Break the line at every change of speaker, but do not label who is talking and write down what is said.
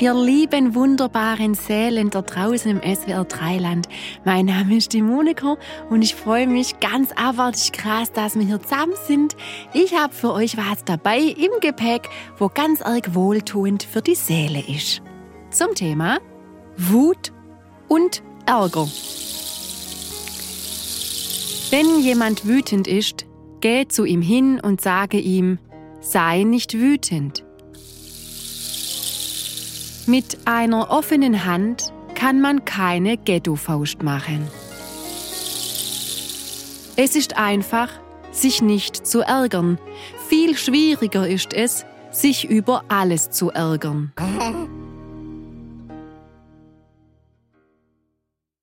Ihr lieben, wunderbaren Seelen da draußen im SWR Dreiland. Mein Name ist die Monika und ich freue mich ganz abartig krass, dass wir hier zusammen sind. Ich habe für euch was dabei im Gepäck, wo ganz arg wohltuend für die Seele ist. Zum Thema Wut und Ärger. Wenn jemand wütend ist, geh zu ihm hin und sage ihm, sei nicht wütend. Mit einer offenen Hand kann man keine Ghetto-Faust machen. Es ist einfach, sich nicht zu ärgern. Viel schwieriger ist es, sich über alles zu ärgern.